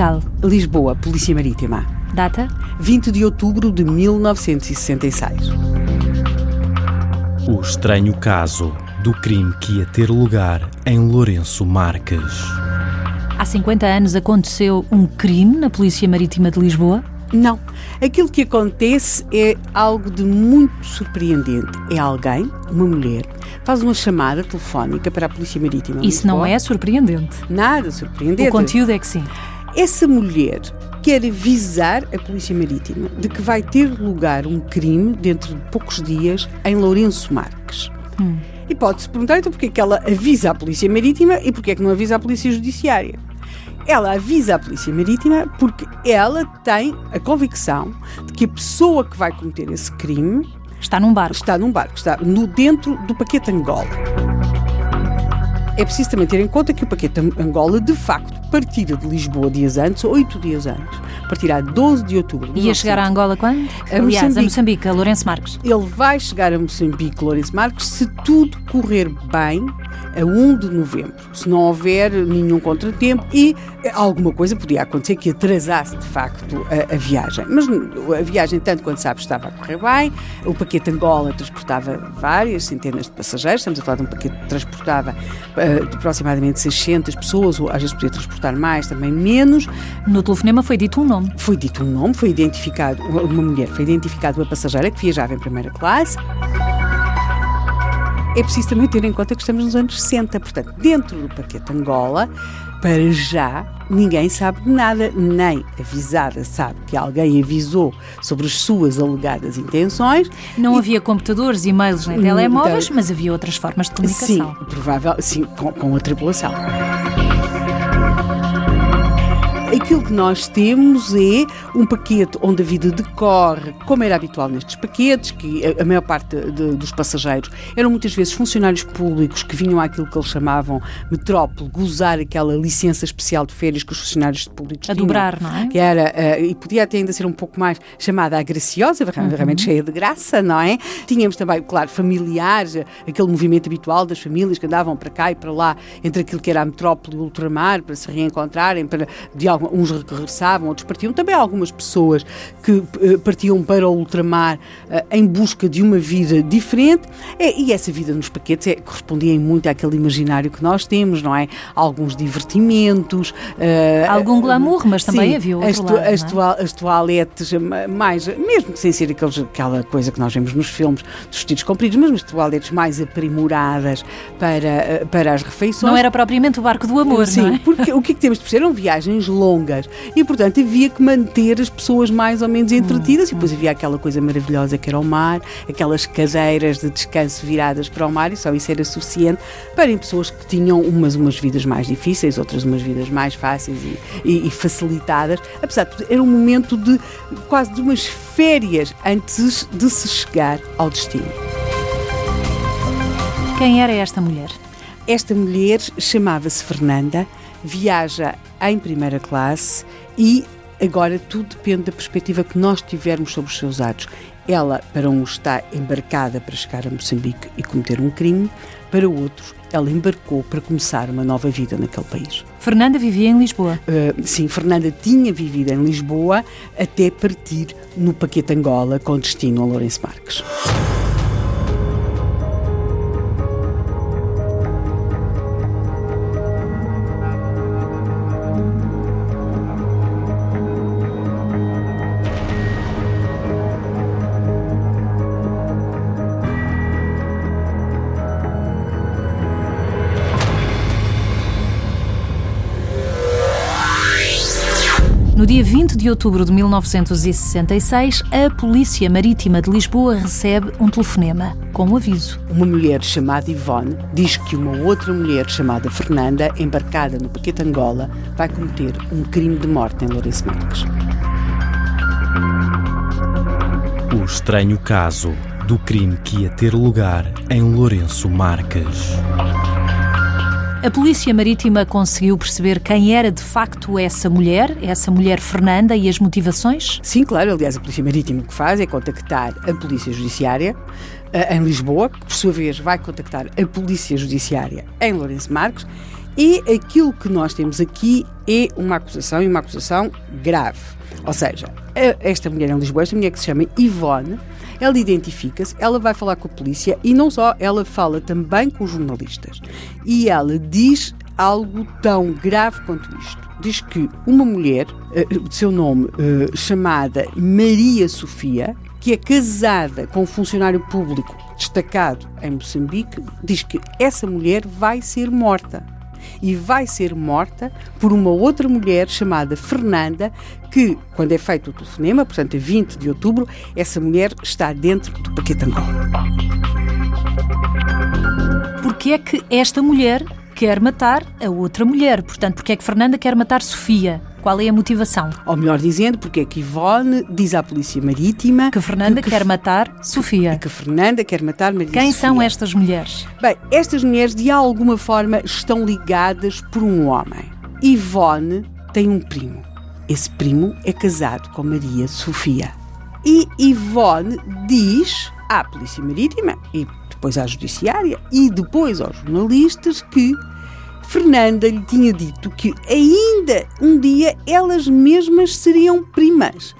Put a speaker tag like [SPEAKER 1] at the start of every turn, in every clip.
[SPEAKER 1] Local.
[SPEAKER 2] Lisboa, Polícia Marítima.
[SPEAKER 1] Data?
[SPEAKER 2] 20 de outubro de 1966.
[SPEAKER 3] O estranho caso do crime que ia ter lugar em Lourenço Marques.
[SPEAKER 1] Há 50 anos aconteceu um crime na Polícia Marítima de Lisboa?
[SPEAKER 2] Não. Aquilo que acontece é algo de muito surpreendente. É alguém, uma mulher, faz uma chamada telefónica para a Polícia Marítima. de
[SPEAKER 1] Isso não
[SPEAKER 2] Lisboa.
[SPEAKER 1] é surpreendente.
[SPEAKER 2] Nada surpreendente.
[SPEAKER 1] O conteúdo é que sim.
[SPEAKER 2] Essa mulher quer avisar a Polícia Marítima de que vai ter lugar um crime dentro de poucos dias em Lourenço Marques. E pode-se perguntar então porque é que ela avisa a Polícia Marítima e porque é que não avisa a Polícia Judiciária. Ela avisa a Polícia Marítima porque ela tem a convicção de que a pessoa que vai cometer esse crime
[SPEAKER 1] Está num barco.
[SPEAKER 2] está num barco, está no dentro do paquete Angola. É preciso também ter em conta que o paquete Angola, de facto, partira de Lisboa dias antes, oito dias antes. Partirá 12 de outubro.
[SPEAKER 1] Ia chegar a
[SPEAKER 2] 1900.
[SPEAKER 1] Angola quando?
[SPEAKER 2] A
[SPEAKER 1] Aliás, a
[SPEAKER 2] Moçambique.
[SPEAKER 1] Moçambique, a Lourenço Marques.
[SPEAKER 2] Ele vai chegar a Moçambique, Lourenço Marques, se tudo correr bem a 1 de novembro. Se não houver nenhum contratempo e alguma coisa podia acontecer que atrasasse, de facto, a, a viagem. Mas a viagem, tanto quanto sabe, estava a correr bem. O paquete Angola transportava várias centenas de passageiros. Estamos a falar de um paquete que transportava de aproximadamente 600 pessoas, ou às vezes podia transportar mais, também menos.
[SPEAKER 1] No telefonema foi dito um nome.
[SPEAKER 2] Foi dito um nome, foi identificado, uma mulher, foi identificada uma passageira que viajava em primeira classe. É preciso também ter em conta que estamos nos anos 60, portanto, dentro do paquete Angola, para já, ninguém sabe de nada, nem avisada sabe que alguém avisou sobre as suas alegadas intenções.
[SPEAKER 1] Não
[SPEAKER 2] E-
[SPEAKER 1] havia computadores, e-mails nem telemóveis,
[SPEAKER 2] então-
[SPEAKER 1] mas havia outras formas de
[SPEAKER 2] Sim,
[SPEAKER 1] comunicação.
[SPEAKER 2] provável, sim, com, com a tripulação. Aquilo que nós temos é um paquete onde a vida decorre, como era habitual nestes paquetes, que a, a maior parte de- dos passageiros eram muitas vezes funcionários públicos que vinham àquilo que eles chamavam metrópole, gozar aquela licença especial de férias que os funcionários públicos
[SPEAKER 1] A
[SPEAKER 2] tinham
[SPEAKER 1] dobrar, não é?
[SPEAKER 2] que era, eh, e podia até ainda ser um pouco mais chamada a graciosa, realmente cheia de graça, não é? Tínhamos também, claro, familiares, aquele movimento habitual das famílias que andavam para cá e para lá, entre aquilo que era a metrópole e o ultramar, para se reencontrarem, para, de alguma, uns regressavam, outros partiam. Também algumas pessoas que eh, partiam para o ultramar eh, em busca de uma vida diferente, É, e essa vida nos paquetes é, correspondia muito àquele imaginário que nós temos, não é? Alguns divertimentos, eh,
[SPEAKER 1] Algum glamour, mas também
[SPEAKER 2] Sim,
[SPEAKER 1] havia outro
[SPEAKER 2] as,
[SPEAKER 1] lado, não é?
[SPEAKER 2] as, toal- as toaletes, ma- mais, mesmo que sem ser aqueles, aquela coisa que nós vemos nos filmes dos vestidos compridos, mas as toaletes mais aprimoradas para, para as refeições.
[SPEAKER 1] Não era propriamente o barco do amor,
[SPEAKER 2] Sim,
[SPEAKER 1] não é?
[SPEAKER 2] porque o que é que temos de perceber? Eram viagens longas e, portanto, havia que manter as pessoas mais ou menos entretidas e depois havia aquela coisa maravilhosa que era o mar, aquelas cadeiras de descanso viradas para o mar e só isso era suficiente para pessoas que tinham umas, umas vidas mais difíceis, outras umas vidas mais fáceis e, e- e facilitadas. Apesar de era um momento de quase de umas férias antes de se chegar ao destino.
[SPEAKER 1] Quem era esta mulher?
[SPEAKER 2] Esta mulher chamava-se Fernanda, viaja em primeira classe e agora tudo depende da perspectiva que nós tivermos sobre os seus atos. Ela, para um, está embarcada para chegar a Moçambique e cometer um crime, para outros, ela embarcou para começar uma nova vida naquele país.
[SPEAKER 1] Fernanda vivia em Lisboa.
[SPEAKER 2] Uh, sim, Fernanda tinha vivido em Lisboa até partir no Paquete Angola com destino a Lourenço Marques.
[SPEAKER 1] Dia 20 de outubro de 1966, a Polícia Marítima de Lisboa recebe um telefonema com um aviso.
[SPEAKER 2] Uma mulher chamada Ivone diz que uma outra mulher chamada Fernanda, embarcada no paquete Angola, vai cometer um crime de morte em Lourenço Marques.
[SPEAKER 3] O estranho caso do crime que ia ter lugar em Lourenço Marques.
[SPEAKER 1] A Polícia Marítima conseguiu perceber quem era de facto essa mulher, essa mulher Fernanda, e as motivações?
[SPEAKER 2] Sim, claro. Aliás, a Polícia Marítima o que faz é contactar a Polícia Judiciária uh, em Lisboa, que por sua vez vai contactar a Polícia Judiciária em Lourenço Marques, e aquilo que nós temos aqui é uma acusação e uma acusação grave. Ou seja, esta mulher em Lisboa, esta mulher que se chama Ivone, ela identifica-se, ela vai falar com a polícia e não só, ela fala também com os jornalistas. E ela diz algo tão grave quanto isto. Diz que uma mulher, eh, de seu nome, eh, chamada Maria Sofia, que é casada com um funcionário público destacado em Moçambique, diz que essa mulher vai ser morta e vai ser morta por uma outra mulher chamada Fernanda, que, quando é feito o telefonema, portanto, a 20 de outubro, essa mulher está dentro do paquete Angola.
[SPEAKER 1] Porque é que esta mulher quer matar a outra mulher? Portanto, porque é que Fernanda quer matar Sofia? Qual é a motivação?
[SPEAKER 2] Ou melhor dizendo, porque é que Ivone diz à Polícia Marítima
[SPEAKER 1] que Fernanda que, quer matar Sofia.
[SPEAKER 2] Que Fernanda quer matar Maria
[SPEAKER 1] Quem
[SPEAKER 2] Sofia.
[SPEAKER 1] são estas mulheres?
[SPEAKER 2] Bem, estas mulheres de alguma forma estão ligadas por um homem. Ivone tem um primo. Esse primo é casado com Maria Sofia. E Ivone diz à Polícia Marítima e depois à Judiciária e depois aos jornalistas que Fernanda lhe tinha dito que ainda um dia elas mesmas seriam primas.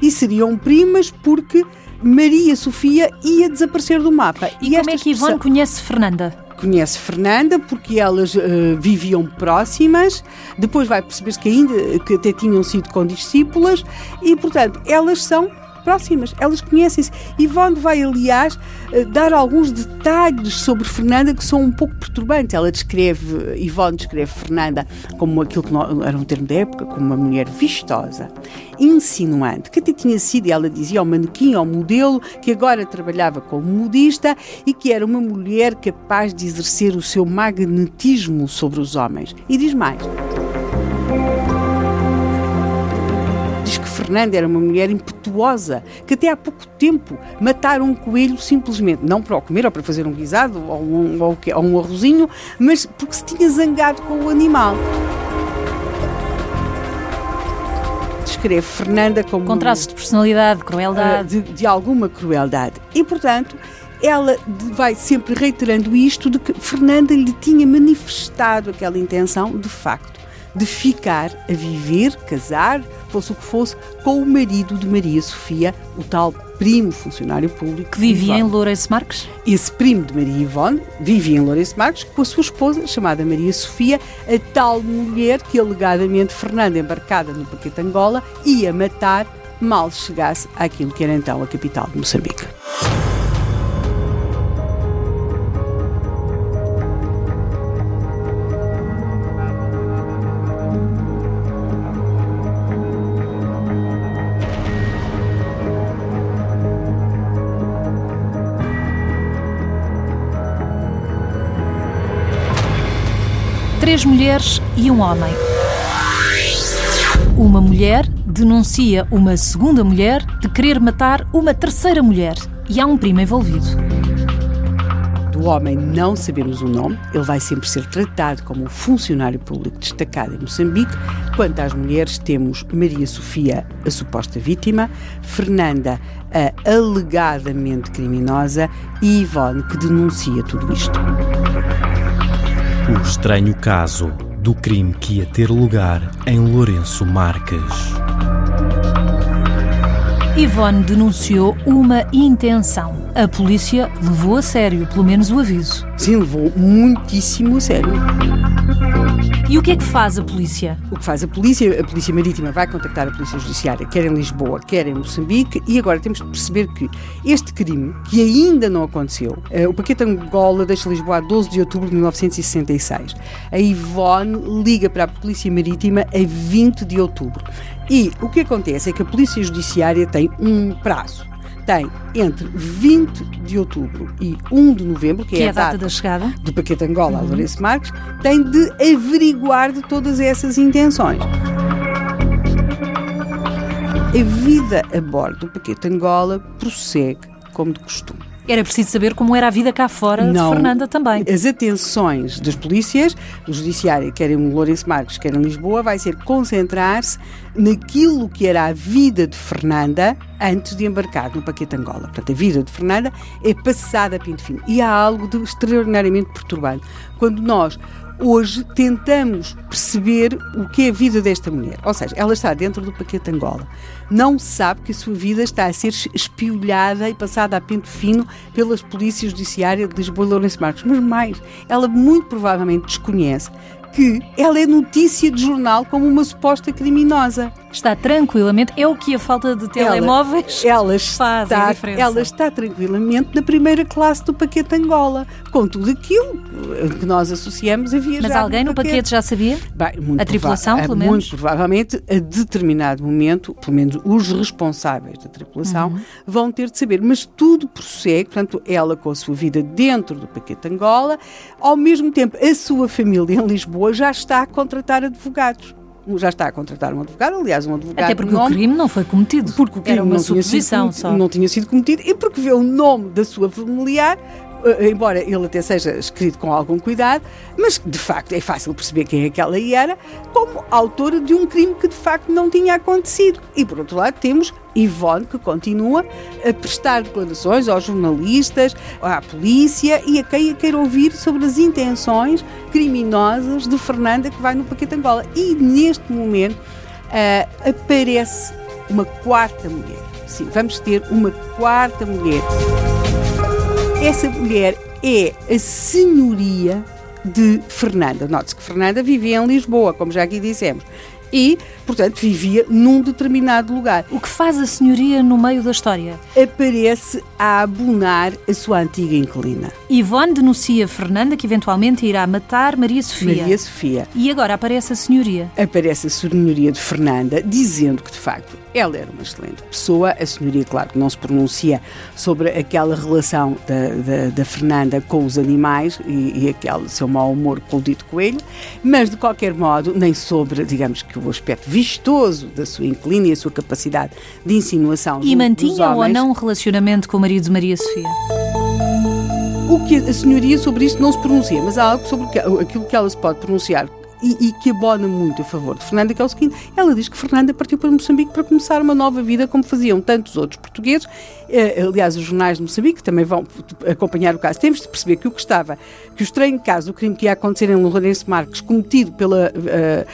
[SPEAKER 2] E seriam primas porque Maria Sofia ia desaparecer do mapa.
[SPEAKER 1] E, e como é que Ivone conhece Fernanda?
[SPEAKER 2] Conhece Fernanda porque elas uh, viviam próximas, depois vai perceber-se que ainda que até tinham sido condiscípulas e, portanto, elas são próximas, elas conhecem-se. Ivone vai, aliás, eh, dar alguns detalhes sobre Fernanda que são um pouco perturbantes. Ela descreve, Ivone descreve Fernanda como aquilo que era um termo da época, como uma mulher vistosa, insinuante, que até tinha sido, ela dizia, ao manequim, ao modelo, que agora trabalhava como modista e que era uma mulher capaz de exercer o seu magnetismo sobre os homens. E diz mais. Fernanda era uma mulher impetuosa, que até há pouco tempo mataram um coelho simplesmente, não para o comer ou para fazer um guisado ou um, ou, ou um arrozinho, mas porque se tinha zangado com o animal. Descreve Fernanda como.
[SPEAKER 1] Com traços de personalidade, crueldade.
[SPEAKER 2] De, de alguma crueldade. E, portanto, ela vai sempre reiterando isto de que Fernanda lhe tinha manifestado aquela intenção, de facto, de ficar a viver, casar, fosse o que fosse, com o marido de Maria Sofia, o tal primo funcionário público.
[SPEAKER 1] Que vivia Ivone. em Lourenço Marques?
[SPEAKER 2] Esse primo de Maria Ivone vivia em Lourenço Marques com a sua esposa, chamada Maria Sofia, a tal mulher que alegadamente Fernanda, embarcada no paquete Angola, ia matar mal chegasse àquilo que era então a capital de Moçambique.
[SPEAKER 1] Três mulheres e um homem. Uma mulher denuncia uma segunda mulher de querer matar uma terceira mulher e há um primo envolvido.
[SPEAKER 2] Do homem não sabemos o nome, ele vai sempre ser tratado como um funcionário público destacado em Moçambique. Quanto às mulheres, temos Maria Sofia, a suposta vítima, Fernanda, a alegadamente criminosa, e Ivone, que denuncia tudo isto.
[SPEAKER 3] O estranho caso do crime que ia ter lugar em Lourenço Marques.
[SPEAKER 1] Ivone denunciou uma intenção. A polícia levou a sério, pelo menos o aviso.
[SPEAKER 2] Sim, levou muitíssimo a sério.
[SPEAKER 1] E o que é que faz a polícia?
[SPEAKER 2] O que faz a polícia? A Polícia Marítima vai contactar a Polícia Judiciária, quer em Lisboa, quer em Moçambique, e agora temos de perceber que este crime, que ainda não aconteceu, uh, o paquete Angola deixa Lisboa a 12 de outubro de 1966. A Ivone liga para a Polícia Marítima a 20 de outubro. E o que acontece é que a Polícia Judiciária tem um prazo. Tem entre 20 de outubro e 1 de novembro, que,
[SPEAKER 1] Que
[SPEAKER 2] é
[SPEAKER 1] é
[SPEAKER 2] a
[SPEAKER 1] data
[SPEAKER 2] data
[SPEAKER 1] da chegada.
[SPEAKER 2] do paquete Angola a Lourenço Marques, tem de averiguar de todas essas intenções. A vida a bordo do paquete Angola prossegue como de costume.
[SPEAKER 1] Era preciso saber como era a vida cá fora
[SPEAKER 2] Não.
[SPEAKER 1] de Fernanda também.
[SPEAKER 2] As atenções das polícias, do Judiciário, quer em Lourenço Marques, quer em Lisboa, vai ser concentrar-se naquilo que era a vida de Fernanda antes de embarcar no paquete Angola. Portanto, a vida de Fernanda é passada a pinto fino. E há algo de extraordinariamente perturbante. Quando nós hoje tentamos perceber o que é a vida desta mulher. Ou seja, ela está dentro do paquete Angola. Não sabe que a sua vida está a ser espiolhada e passada a pente fino pelas polícias judiciárias de Lisboa e Lourenço Marcos. Mas mais, ela muito provavelmente desconhece que ela é notícia de jornal como uma suposta criminosa.
[SPEAKER 1] Está tranquilamente. É o que a falta de telemóveis
[SPEAKER 2] Ela
[SPEAKER 1] faz a
[SPEAKER 2] está,
[SPEAKER 1] diferença.
[SPEAKER 2] ela está tranquilamente na primeira classe do paquete Angola, com tudo aquilo que nós associamos a viajar
[SPEAKER 1] Mas alguém no paquete já sabia?
[SPEAKER 2] Bem, muito
[SPEAKER 1] A tripulação, pelo
[SPEAKER 2] Muito
[SPEAKER 1] menos?
[SPEAKER 2] provavelmente, a determinado momento, pelo menos os responsáveis da tripulação,
[SPEAKER 1] Uhum.
[SPEAKER 2] vão ter de saber. Mas tudo prossegue, portanto, ela com a sua vida dentro do paquete Angola, ao mesmo tempo, a sua família em Lisboa já está a contratar advogados. Já está a contratar um advogado, aliás, um advogado
[SPEAKER 1] Até porque
[SPEAKER 2] de
[SPEAKER 1] o
[SPEAKER 2] nome,
[SPEAKER 1] crime não foi cometido.
[SPEAKER 2] porque o crime
[SPEAKER 1] Era uma
[SPEAKER 2] não, tinha sido
[SPEAKER 1] suposição
[SPEAKER 2] cometido,
[SPEAKER 1] só.
[SPEAKER 2] não tinha sido cometido e porque vê o nome da sua familiar, embora ele até seja escrito com algum cuidado, mas de facto é fácil perceber quem é que ela era, como autora de um crime que de facto não tinha acontecido. E por outro lado temos Ivone, que continua a prestar declarações aos jornalistas, à polícia e a quem a queira ouvir sobre as intenções criminosas de Fernanda que vai no paquete Angola. E neste momento ah, aparece uma quarta mulher. Sim, vamos ter uma quarta mulher. Essa mulher é a senhoria de Fernanda. Note-se que Fernanda vivia em Lisboa, como já aqui dissemos. E, portanto, vivia num determinado lugar.
[SPEAKER 1] O que faz a senhoria no meio da história?
[SPEAKER 2] Aparece a abonar a sua antiga inquilina,
[SPEAKER 1] Ivone denuncia Fernanda que eventualmente irá matar Maria Sofia.
[SPEAKER 2] Maria Sofia.
[SPEAKER 1] E agora aparece a senhoria.
[SPEAKER 2] aparece a senhoria de Fernanda dizendo que de facto ela era uma excelente pessoa. A senhoria, claro, que não se pronuncia sobre aquela relação da, da, da Fernanda com os animais e, e aquele seu mau humor com o dito coelho, mas de qualquer modo, nem sobre, digamos que o aspecto vistoso da sua inclina e a sua capacidade de insinuação.
[SPEAKER 1] E
[SPEAKER 2] do-
[SPEAKER 1] mantinha ou não um relacionamento com o marido de Maria Sofia?
[SPEAKER 2] O que a senhoria sobre isso não se pronuncia, mas há algo sobre aquilo que ela se pode pronunciar e, e que abona muito a favor de Fernanda, que é o seguinte: ela diz que Fernanda partiu para Moçambique para começar uma nova vida, como faziam tantos outros portugueses. Eh, aliás, os jornais de Moçambique também vão acompanhar o caso. Temos de perceber que o que estava, que o estranho caso, o crime que ia acontecer em Lourenço Marques, cometido pela eh,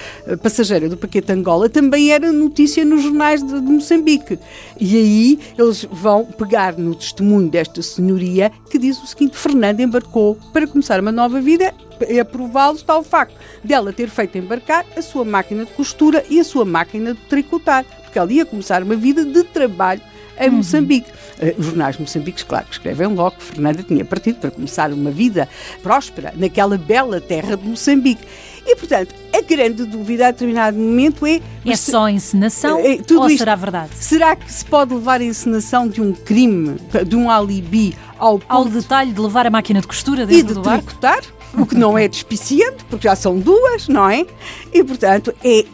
[SPEAKER 2] passageira do paquete Angola, também era notícia nos jornais de, de Moçambique. E aí eles vão pegar no testemunho desta senhoria que diz o seguinte: Fernanda embarcou para começar uma nova vida. E aprová-lo está o facto dela ter feito embarcar a sua máquina de costura e a sua máquina de tricotar, porque ela ia começar uma vida de trabalho em Moçambique. Eh, Os jornais moçambiques, claro, que escrevem logo que Fernanda tinha partido para começar uma vida próspera naquela bela terra de Moçambique. E, portanto, a grande dúvida a determinado momento é...
[SPEAKER 1] É só encenação
[SPEAKER 2] É, tudo
[SPEAKER 1] ou
[SPEAKER 2] isto-
[SPEAKER 1] será verdade?
[SPEAKER 2] Será que se pode levar a encenação de um crime, de um alibi, ao
[SPEAKER 1] Ao detalhe de levar a máquina de costura
[SPEAKER 2] e
[SPEAKER 1] dentro
[SPEAKER 2] de
[SPEAKER 1] do barco?
[SPEAKER 2] tricotar, o que não é despiciente, porque já são duas, não é? E, portanto, é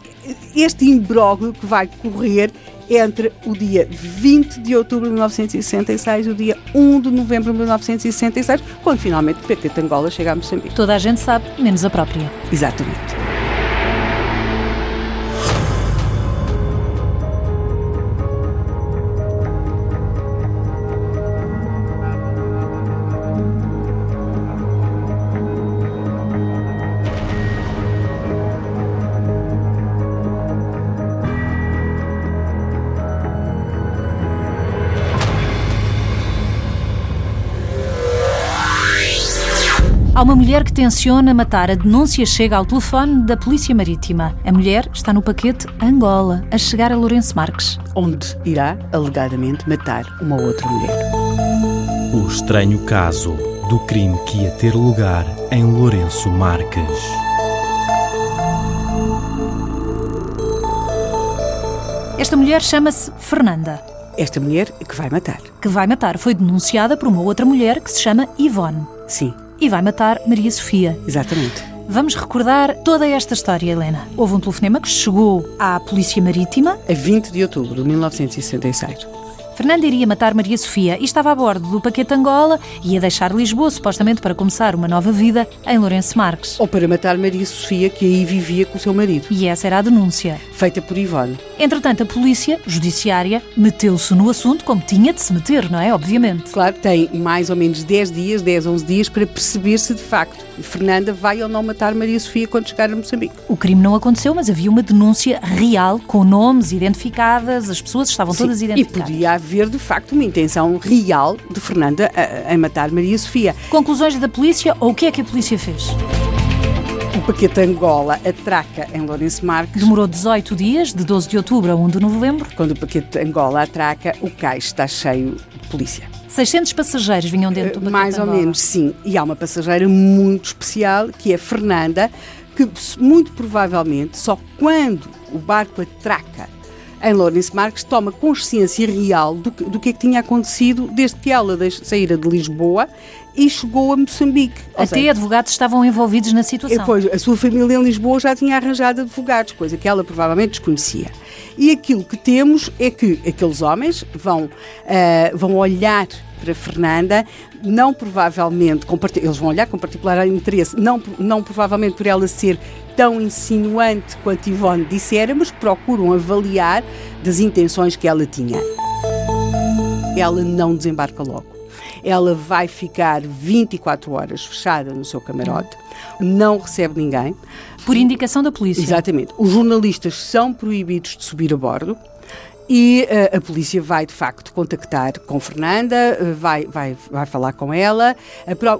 [SPEAKER 2] este imbróglio que vai correr entre o dia 20 de outubro de 1966 e o dia 1 de novembro de 1966, quando finalmente o PT de Angola chega a Moçambique.
[SPEAKER 1] Toda a gente sabe, menos a própria.
[SPEAKER 2] Exatamente.
[SPEAKER 1] Há uma mulher que tenciona matar. A denúncia chega ao telefone da Polícia Marítima. A mulher está no paquete Angola, a chegar a Lourenço Marques.
[SPEAKER 2] Onde irá, alegadamente, matar uma outra mulher.
[SPEAKER 3] O estranho caso do crime que ia ter lugar em Lourenço Marques.
[SPEAKER 1] Esta mulher chama-se Fernanda.
[SPEAKER 2] Esta mulher que vai matar.
[SPEAKER 1] Que vai matar foi denunciada por uma outra mulher que se chama Ivone.
[SPEAKER 2] Sim.
[SPEAKER 1] E vai matar Maria Sofia.
[SPEAKER 2] Exatamente.
[SPEAKER 1] Vamos recordar toda esta história, Helena. Houve um telefonema que chegou à Polícia Marítima.
[SPEAKER 2] A 20 de outubro de 1966.
[SPEAKER 1] Fernanda iria matar Maria Sofia e estava a bordo do paquete Angola e ia deixar Lisboa, supostamente para começar uma nova vida em Lourenço Marques.
[SPEAKER 2] Ou para matar Maria Sofia, que aí vivia com o seu marido.
[SPEAKER 1] E essa era a denúncia.
[SPEAKER 2] Feita por Ivone.
[SPEAKER 1] Entretanto, a polícia judiciária meteu-se no assunto como tinha de se meter, não é? Obviamente.
[SPEAKER 2] Claro, tem mais ou menos 10 dias, 10, 11 dias, para perceber se de facto Fernanda vai ou não matar Maria Sofia quando chegar a Moçambique.
[SPEAKER 1] O crime não aconteceu, mas havia uma denúncia real, com nomes identificadas, as pessoas estavam
[SPEAKER 2] Sim,
[SPEAKER 1] todas identificadas.
[SPEAKER 2] E podia haver, de facto, uma intenção real de Fernanda a matar Maria Sofia.
[SPEAKER 1] Conclusões da polícia ou o que é que a polícia fez?
[SPEAKER 2] O paquete Angola atraca em Lourenço Marques.
[SPEAKER 1] Demorou 18 dias, de 12 de outubro a 1 de novembro.
[SPEAKER 2] Quando o paquete Angola atraca, o cais está cheio de polícia.
[SPEAKER 1] 600 passageiros vinham dentro do paquete
[SPEAKER 2] Mais ou
[SPEAKER 1] Angola.
[SPEAKER 2] menos, sim. E há uma passageira muito especial, que é Fernanda, que muito provavelmente só quando o barco atraca em Lourenço Marques toma consciência real do que, do que é que tinha acontecido desde que ela saíra de Lisboa e chegou a Moçambique.
[SPEAKER 1] Até
[SPEAKER 2] seja,
[SPEAKER 1] advogados estavam envolvidos na situação.
[SPEAKER 2] Depois, a sua família em Lisboa já tinha arranjado advogados, coisa que ela provavelmente desconhecia. E aquilo que temos é que aqueles homens vão, ah, vão olhar para Fernanda, não provavelmente, eles vão olhar com particular interesse, não, não provavelmente por ela ser tão insinuante quanto Ivone dissera, mas procuram avaliar das intenções que ela tinha. Ela não desembarca logo. Ela vai ficar 24 horas fechada no seu camarote, não recebe ninguém.
[SPEAKER 1] Por indicação da polícia.
[SPEAKER 2] Exatamente. Os jornalistas são proibidos de subir a bordo. E eh, a polícia vai, de facto, contactar com Fernanda, eh, vai, vai, vai falar com ela.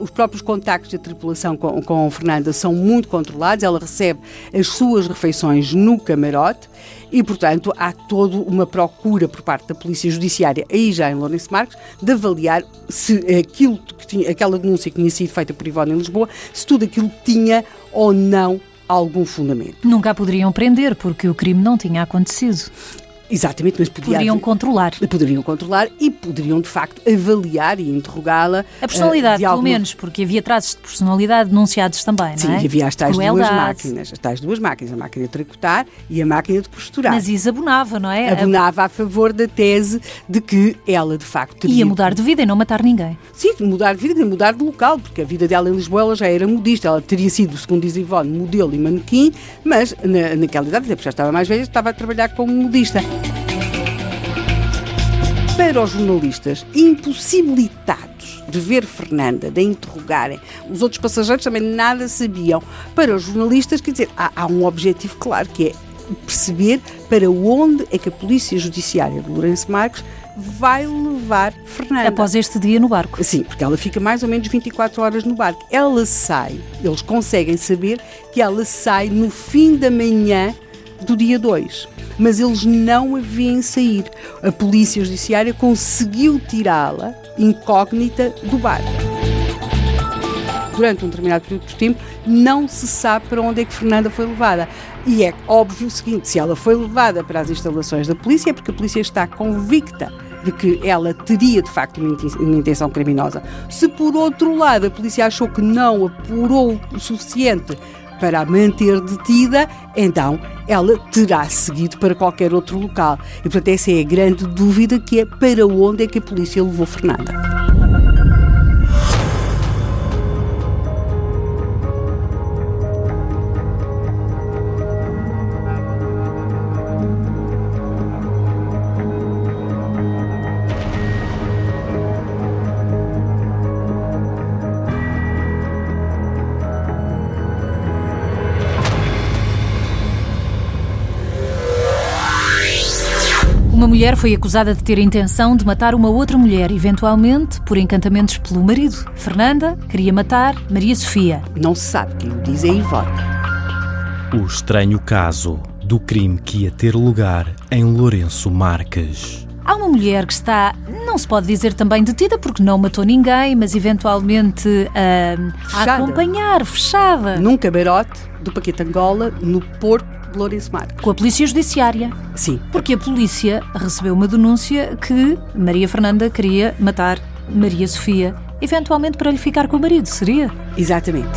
[SPEAKER 2] Os próprios contactos da tripulação com, com Fernanda são muito controlados. Ela recebe as suas refeições no camarote e, portanto, há toda uma procura por parte da Polícia Judiciária, aí já em Lourenço Marques, de avaliar se aquilo que tinha, aquela denúncia que tinha sido feita por Ivone em Lisboa, se tudo aquilo tinha ou não algum fundamento.
[SPEAKER 1] Nunca a poderiam prender porque o crime não tinha acontecido.
[SPEAKER 2] Exatamente, mas podia
[SPEAKER 1] Poderiam
[SPEAKER 2] haver-
[SPEAKER 1] controlar.
[SPEAKER 2] poderiam controlar e poderiam de facto avaliar e interrogá-la.
[SPEAKER 1] A personalidade,
[SPEAKER 2] eh, de
[SPEAKER 1] pelo menos, porque havia traços de personalidade denunciados também,
[SPEAKER 2] Sim,
[SPEAKER 1] não é?
[SPEAKER 2] e havia as tais duas
[SPEAKER 1] Crueldade.
[SPEAKER 2] máquinas, as tais duas máquinas, a máquina de tricotar e a máquina de costurar.
[SPEAKER 1] Mas isso abonava, não é?
[SPEAKER 2] Abonava a favor da tese de que ela de facto teria
[SPEAKER 1] Ia mudar de vida e não matar ninguém.
[SPEAKER 2] Sim, mudar de vida e mudar de local, porque a vida dela em Lisboa ela já era modista. Ela teria sido, segundo diz Ivone, modelo e manequim, mas na, naquela idade, porque já estava mais velha, estava a trabalhar como modista. Para os jornalistas impossibilitados de ver Fernanda, de a interrogarem, os outros passageiros também nada sabiam. Para os jornalistas, quer dizer, há, há um objetivo claro que é perceber para onde é que a Polícia Judiciária de Lourenço Marques vai levar Fernanda.
[SPEAKER 1] Após este dia no barco.
[SPEAKER 2] Sim, porque ela fica mais ou menos 24 horas no barco. Ela sai, eles conseguem saber que ela sai no fim da manhã do dia 2. Mas eles não a veem sair. A polícia judiciária conseguiu tirá-la incógnita do barco. Durante um determinado período de tempo, não se sabe para onde é que Fernanda foi levada. E é óbvio o seguinte: se ela foi levada para as instalações da polícia, é porque a polícia está convicta de que ela teria de facto uma intenção criminosa. Se por outro lado a polícia achou que não apurou o suficiente para a manter detida, então ela terá seguido para qualquer outro local. E portanto essa é a grande dúvida que é para onde é que a polícia levou Fernanda.
[SPEAKER 1] Mulher foi acusada de ter a intenção de matar uma outra mulher, eventualmente por encantamentos pelo marido. Fernanda queria matar Maria Sofia.
[SPEAKER 2] Não se sabe quem o diz é Ivone.
[SPEAKER 3] O estranho caso do crime que ia ter lugar em Lourenço Marques.
[SPEAKER 1] Há uma mulher que está, não se pode dizer também detida porque não matou ninguém, mas eventualmente ah, a acompanhar, fechada.
[SPEAKER 2] Num camarote do Paquete Angola, no porto de Lourenço Marques.
[SPEAKER 1] Com a Polícia Judiciária.
[SPEAKER 2] Sim.
[SPEAKER 1] Porque a polícia recebeu uma denúncia que Maria Fernanda queria matar Maria Sofia, eventualmente para lhe ficar com o marido, seria?
[SPEAKER 2] Exatamente.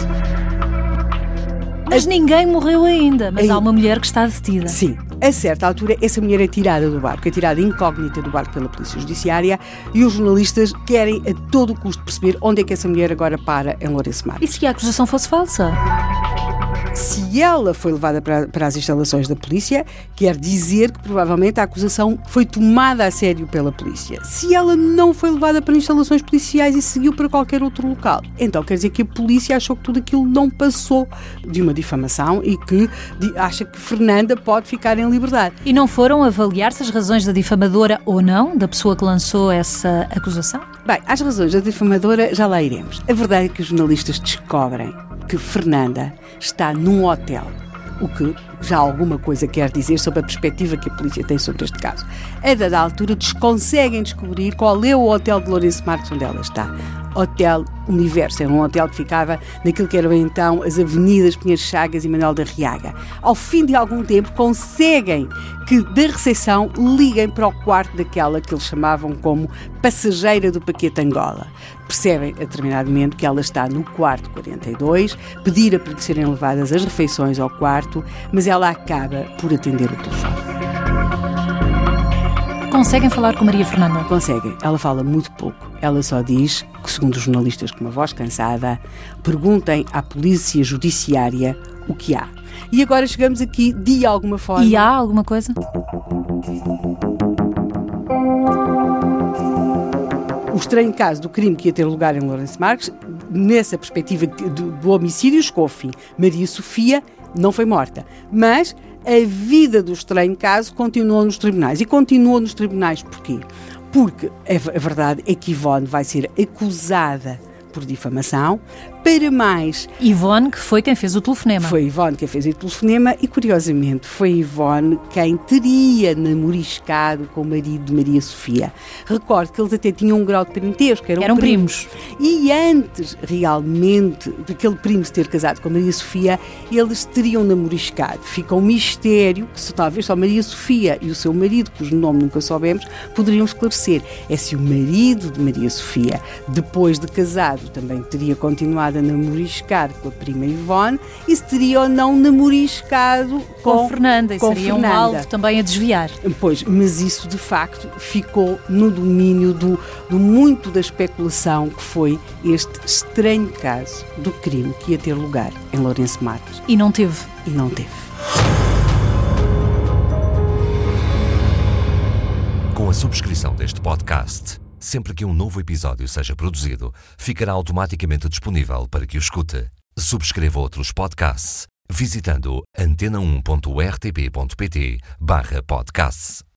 [SPEAKER 1] Mas ninguém morreu ainda, mas
[SPEAKER 2] Ei.
[SPEAKER 1] há uma mulher que está detida.
[SPEAKER 2] Sim. A certa altura, essa mulher é tirada do barco, é tirada incógnita do barco pela Polícia Judiciária e os jornalistas querem a todo custo perceber onde é que essa mulher agora para em Lourenço
[SPEAKER 1] E
[SPEAKER 2] Marques.
[SPEAKER 1] se a acusação fosse falsa?
[SPEAKER 2] Se ela foi levada para, para as instalações da polícia, quer dizer que provavelmente a acusação foi tomada a sério pela polícia. Se ela não foi levada para instalações policiais e seguiu para qualquer outro local, então quer dizer que a polícia achou que tudo aquilo não passou de uma difamação e que de- acha que Fernanda pode ficar em liberdade.
[SPEAKER 1] E não foram avaliar-se as razões da difamadora ou não, da pessoa que lançou essa acusação?
[SPEAKER 2] Bem, às razões da difamadora já lá iremos. A verdade é que os jornalistas descobrem que Fernanda está num hotel, o que já alguma coisa quer dizer sobre a perspectiva que a polícia tem sobre este caso. A dada altura, conseguem descobrir qual é o hotel de Lourenço Marques onde ela está. Hotel Universo, era um hotel que ficava naquilo que eram então as avenidas Pinheiros Chagas e Manuel da Riaga. Ao fim de algum tempo, conseguem que da recepção liguem para o quarto daquela que eles chamavam como passageira do paquete Angola. Percebem a determinado momento que ela está no quarto 42, pedira para lhe serem levadas as refeições ao quarto, mas ela acaba por atender o telefone.
[SPEAKER 1] Conseguem falar com Maria Fernanda?
[SPEAKER 2] Conseguem. Ela fala muito pouco. Ela só diz que, segundo os jornalistas com uma voz cansada, perguntem à polícia judiciária o que há. E agora chegamos aqui, de alguma forma.
[SPEAKER 1] E há alguma coisa?
[SPEAKER 2] o estranho caso do crime que ia ter lugar em Lourenço Marques, nessa perspectiva do, do homicídio, chegou ao fim. Maria Sofia não foi morta, mas a vida do estranho caso continuou nos tribunais. E continuou nos tribunais porquê? Porque a, verdade é que Ivone vai ser acusada por difamação, para mais
[SPEAKER 1] Ivone, que foi quem fez o telefonema.
[SPEAKER 2] foi Ivone quem fez o telefonema e, curiosamente, foi Ivone quem teria namoriscado com o marido de Maria Sofia. Recordo que eles até tinham um grau de parentesco, eram,
[SPEAKER 1] Eram primos.
[SPEAKER 2] E antes, realmente, daquele primo se ter casado com Maria Sofia, eles teriam namoriscado. Fica um mistério que se talvez só Maria Sofia e o seu marido, cujo nome nunca soubemos, poderiam esclarecer. É se o marido de Maria Sofia, depois de casado, também teria continuado a namoriscar com a prima Ivone e se teria ou não namoriscado
[SPEAKER 1] Com,
[SPEAKER 2] com,
[SPEAKER 1] Fernanda, e
[SPEAKER 2] com
[SPEAKER 1] seria um
[SPEAKER 2] Fernanda.
[SPEAKER 1] alvo também a desviar.
[SPEAKER 2] Pois, mas isso de facto ficou no domínio do, do muito da especulação que foi este estranho caso do crime que ia ter lugar em Lourenço Marques
[SPEAKER 1] E não teve.
[SPEAKER 2] e não teve.
[SPEAKER 4] Com a subscrição deste podcast, sempre que um novo episódio seja produzido, ficará automaticamente disponível para que o escute. Subscreva outros podcasts visitando antena1.rtp.pt/podcasts.